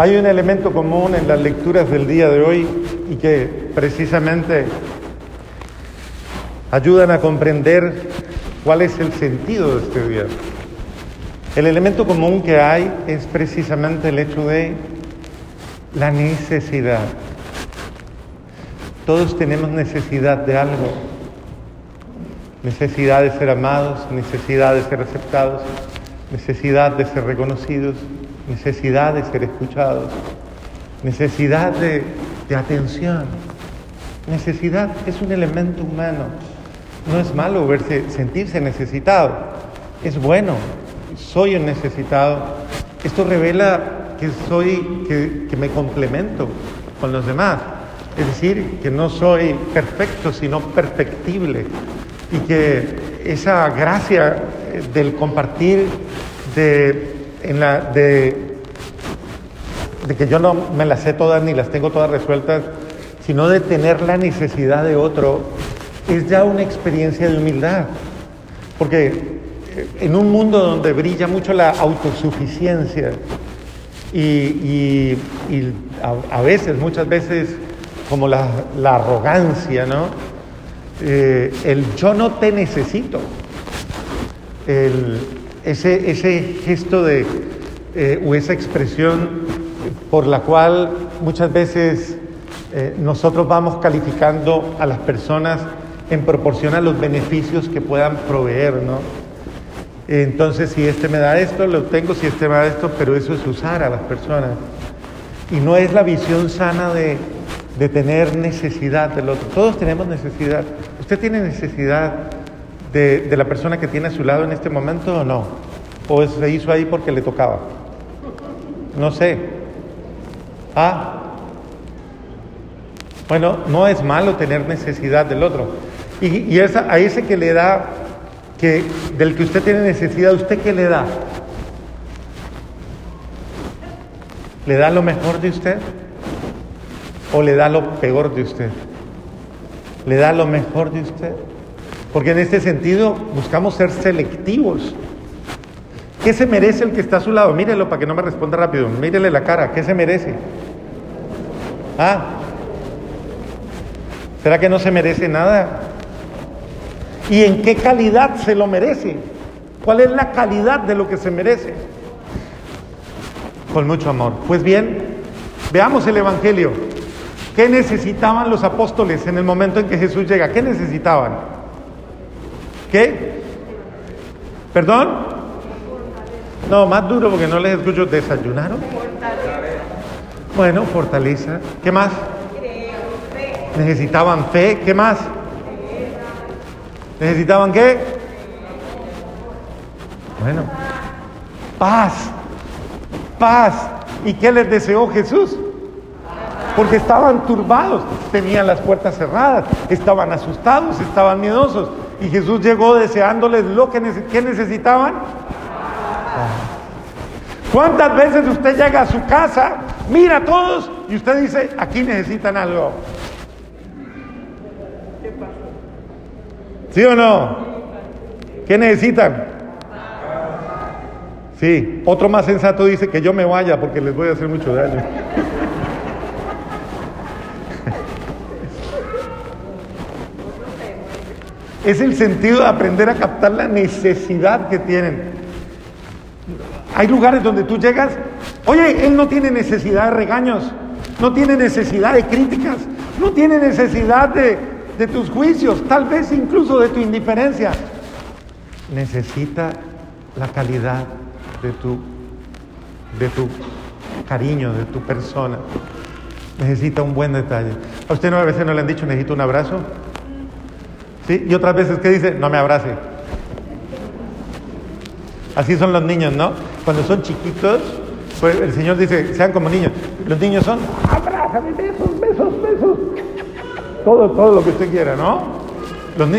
Hay un elemento común en las lecturas del día de hoy y que precisamente ayudan a comprender cuál es el sentido de este día. El elemento común que hay es precisamente el hecho de la necesidad. Todos tenemos necesidad de algo. Necesidad de ser amados, necesidad de ser aceptados, necesidad de ser reconocidos, necesidad de ser escuchados, necesidad de, atención. Necesidad es un elemento humano. No es malo verse, sentirse necesitado. Es bueno. Soy un necesitado. Esto revela que soy, que, que me complemento con los demás. Es decir, que no soy perfecto, sino perfectible. Y que esa gracia del compartir de la, de, que yo no me las sé todas ni las tengo todas resueltas, sino de tener la necesidad de otro, es ya una experiencia de humildad. Porque eh, en un mundo donde brilla mucho la autosuficiencia y, a, veces, muchas veces, como la, arrogancia, ¿no? Eh, el yo no te necesito, el, ese, ese gesto de, eh, o esa expresión por la cual muchas veces eh, nosotros vamos calificando a las personas en proporción a los beneficios que puedan proveer, ¿no? Entonces, si este me da esto, lo tengo, si este me da esto, pero eso es usar a las personas. Y no es la visión sana de, de tener necesidad del otro. Todos tenemos necesidad. ¿Usted tiene necesidad de, la persona que tiene a su lado en este momento o no? ¿O se hizo ahí porque le tocaba? No sé. Ah. Bueno, no es malo tener necesidad del otro. Y, y esa, a ese que le da, que, del que usted tiene necesidad, ¿usted qué le da? ¿Le da lo mejor de usted? ¿O le da lo peor de usted? ¿Le da lo mejor de usted? Porque en este sentido buscamos ser selectivos. ¿Qué se merece el que está a su lado? Mírelo para que no me responda rápido. Mírele la cara. ¿Qué se merece? Ah. ¿Será que no se merece nada? ¿Y en qué calidad se lo merece? ¿Cuál es la calidad de lo que se merece? Con mucho amor. Pues bien, veamos el Evangelio. ¿Qué necesitaban los apóstoles en el momento en que Jesús llega? ¿Qué necesitaban? ¿Qué? ¿Perdón? No, más duro porque no les escucho. ¿Desayunaron? Bueno, fortaleza. ¿Qué más? Necesitaban fe. ¿Qué más? ¿Necesitaban qué? Bueno, paz. Paz. ¿Y qué les deseó Jesús? Porque estaban turbados, tenían las puertas cerradas, estaban asustados, estaban miedosos. Y Jesús llegó deseándoles lo que, necesitaban. ¿Cuántas veces usted llega a su casa, mira a todos y usted dice, aquí necesitan algo? ¿Sí o no? ¿Qué necesitan? Sí, otro más sensato dice que yo me vaya porque les voy a hacer mucho daño. Es el sentido de aprender a captar la necesidad que tienen. Hay lugares donde tú llegas, oye, él no tiene necesidad de regaños, no tiene necesidad de críticas, no tiene necesidad de, de tus juicios, tal vez incluso de tu indiferencia. Necesita la calidad de tu, de tu cariño, de tu persona. Necesita un buen detalle. ¿A usted no a veces no le han dicho necesito un abrazo? Y otras veces que dice, no me abrace. Así son los niños, ¿no? Cuando son chiquitos, pues el Señor dice, sean como niños. Los niños son, abrázame, besos, besos, besos. Todo, todo lo que usted quiera, ¿no?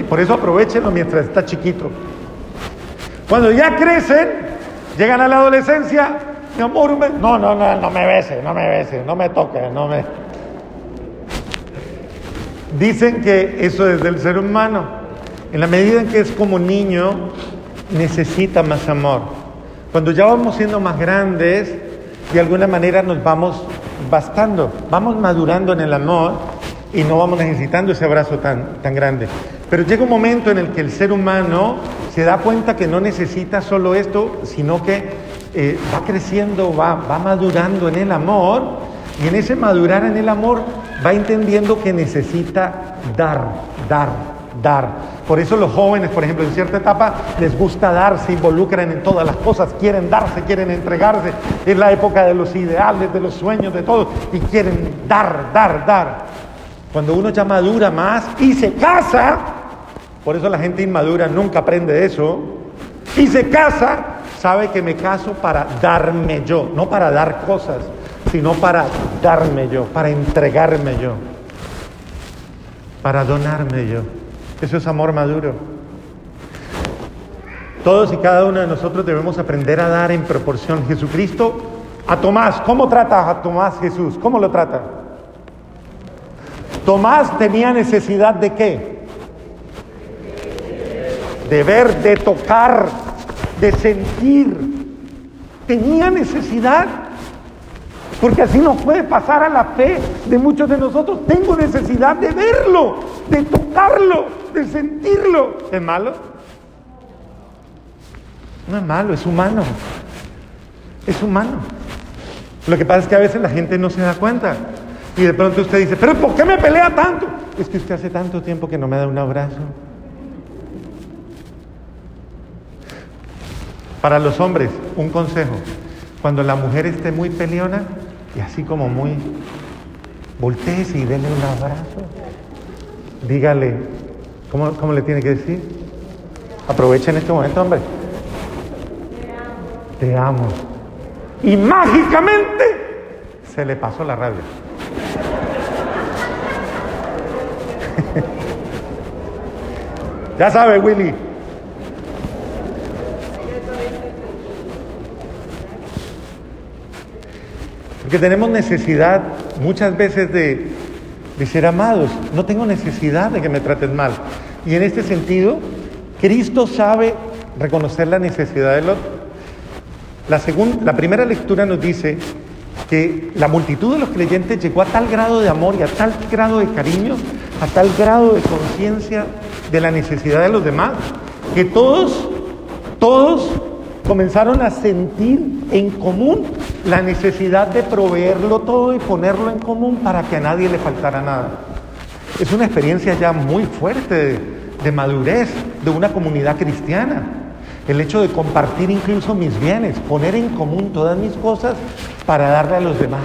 por eso aprovechenlo mientras está chiquito. Cuando ya crecen, llegan a la adolescencia, mi amor, no, no, no, no me bese, no me bese, no me toque, no me... Dicen que eso es del ser humano. En la medida en que es como niño, necesita más amor. Cuando ya vamos siendo más grandes, de alguna manera nos vamos bastando, vamos madurando en el amor y no vamos necesitando ese abrazo tan, tan grande. Pero llega un momento en el que el ser humano se da cuenta que no necesita solo esto, sino que eh, va creciendo, va, va madurando en el amor y en ese madurar en el amor va entendiendo que necesita dar, dar, dar. Por eso los jóvenes, por ejemplo, en cierta etapa les gusta dar, se involucran en todas las cosas, quieren darse, quieren entregarse. Es la época de los ideales, de los sueños, de todo. Y quieren dar, dar, dar. Cuando uno ya madura más y se casa, por eso la gente inmadura nunca aprende eso, y se casa, sabe que me caso para darme yo, no para dar cosas, sino para darme yo, para entregarme yo, para donarme yo. Eso es amor maduro. Todos y cada uno de nosotros debemos aprender a dar en proporción. Jesucristo a Tomás, ¿cómo trata a Tomás Jesús? ¿Cómo lo trata? Tomás tenía necesidad de qué? De ver, de tocar, de sentir. Tenía necesidad. Porque así no puede pasar a la fe de muchos de nosotros. Tengo necesidad de verlo, de tocarlo, de sentirlo. ¿Es malo? No es malo, es humano. Es humano. Lo que pasa es que a veces la gente no se da cuenta. Y de pronto usted dice, pero ¿por qué me pelea tanto? Es que usted hace tanto tiempo que no me da un abrazo. Para los hombres, un consejo. Cuando la mujer esté muy peleona y así como muy, volteese y denle un abrazo. Dígale, ¿cómo, cómo le tiene que decir? Aprovechen este momento, hombre. Te amo. Y mágicamente se le pasó la rabia. ya sabe, Willy. Porque tenemos necesidad muchas veces de, ser amados. No tengo necesidad de que me trates mal. Y en este sentido, Cristo sabe reconocer la necesidad del otro. La, segunda, la primera lectura nos dice que la multitud de los creyentes llegó a tal grado de amor y a tal grado de cariño, a tal grado de conciencia de la necesidad de los demás, que todos, todos comenzaron a sentir en común la necesidad de proveerlo todo y ponerlo en común para que a nadie le faltara nada. Es una experiencia ya muy fuerte de, madurez de una comunidad cristiana. El hecho de compartir incluso mis bienes, poner en común todas mis cosas para darle a los demás.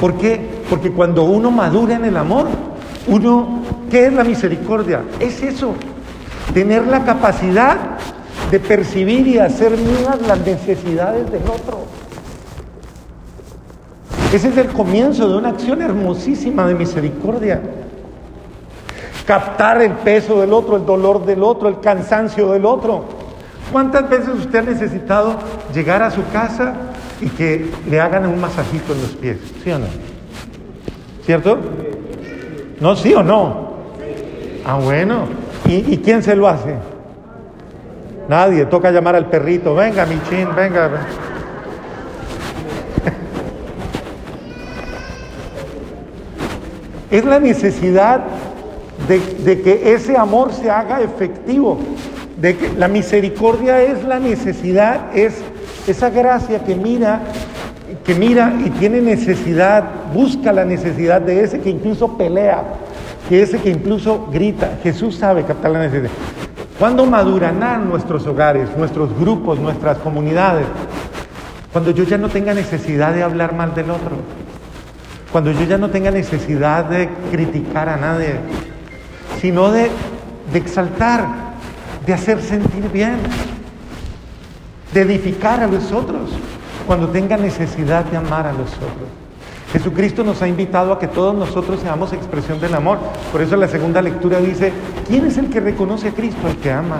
¿Por qué? Porque cuando uno madura en el amor, uno, ¿qué es la misericordia? Es eso, tener la capacidad de percibir y hacer mías las necesidades del otro. Ese es el comienzo de una acción hermosísima de misericordia captar el peso del otro, el dolor del otro, el cansancio del otro. ¿Cuántas veces usted ha necesitado llegar a su casa y que le hagan un masajito en los pies? ¿Sí o no? ¿Cierto? ¿No, sí o no? Ah, bueno. ¿Y, quién se lo hace? Nadie. Toca llamar al perrito. Venga, Michin, venga. Es la necesidad de, de, que ese amor se haga efectivo, de que la misericordia es la necesidad, es esa gracia que mira, que mira y tiene necesidad, busca la necesidad de ese que incluso pelea, que ese que incluso grita. Jesús sabe captar la necesidad. ¿Cuándo madurarán nuestros hogares, nuestros grupos, nuestras comunidades? Cuando yo ya no tenga necesidad de hablar mal del otro. Cuando yo ya no tenga necesidad de criticar a nadie sino de, de exaltar, de hacer sentir bien, de edificar a los otros cuando tenga necesidad de amar a los otros. Jesucristo nos ha invitado a que todos nosotros seamos expresión del amor. Por eso la segunda lectura dice, ¿quién es el que reconoce a Cristo? El que ama.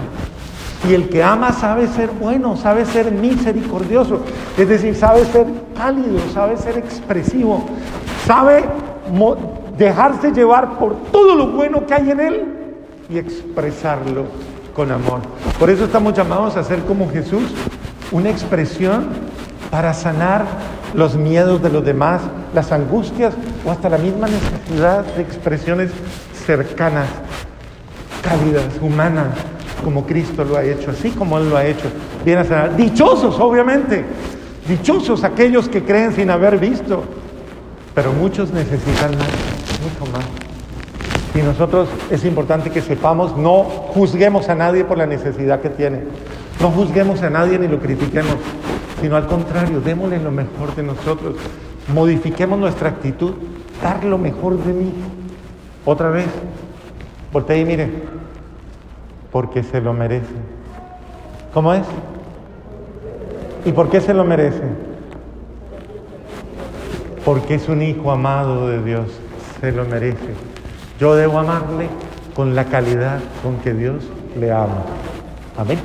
Y el que ama sabe ser bueno, sabe ser misericordioso, es decir, sabe ser cálido, sabe ser expresivo, sabe dejarse llevar por todo lo bueno que hay en Él y expresarlo con amor. Por eso estamos llamados a ser como Jesús, una expresión para sanar los miedos de los demás, las angustias o hasta la misma necesidad de expresiones cercanas, cálidas, humanas, como Cristo lo ha hecho, así como Él lo ha hecho. Viene a sanar. Dichosos, obviamente. Dichosos aquellos que creen sin haber visto. Pero muchos necesitan más, mucho más. Y nosotros es importante que sepamos, no juzguemos a nadie por la necesidad que tiene. No juzguemos a nadie ni lo critiquemos, sino al contrario, démosle lo mejor de nosotros. Modifiquemos nuestra actitud, dar lo mejor de mí. Otra vez, voltee y mire, porque se lo merece. ¿Cómo es? ¿Y por qué se lo merece? Porque es un hijo amado de Dios, se lo merece. Yo debo amarle con la calidad con que Dios le ama. Amén.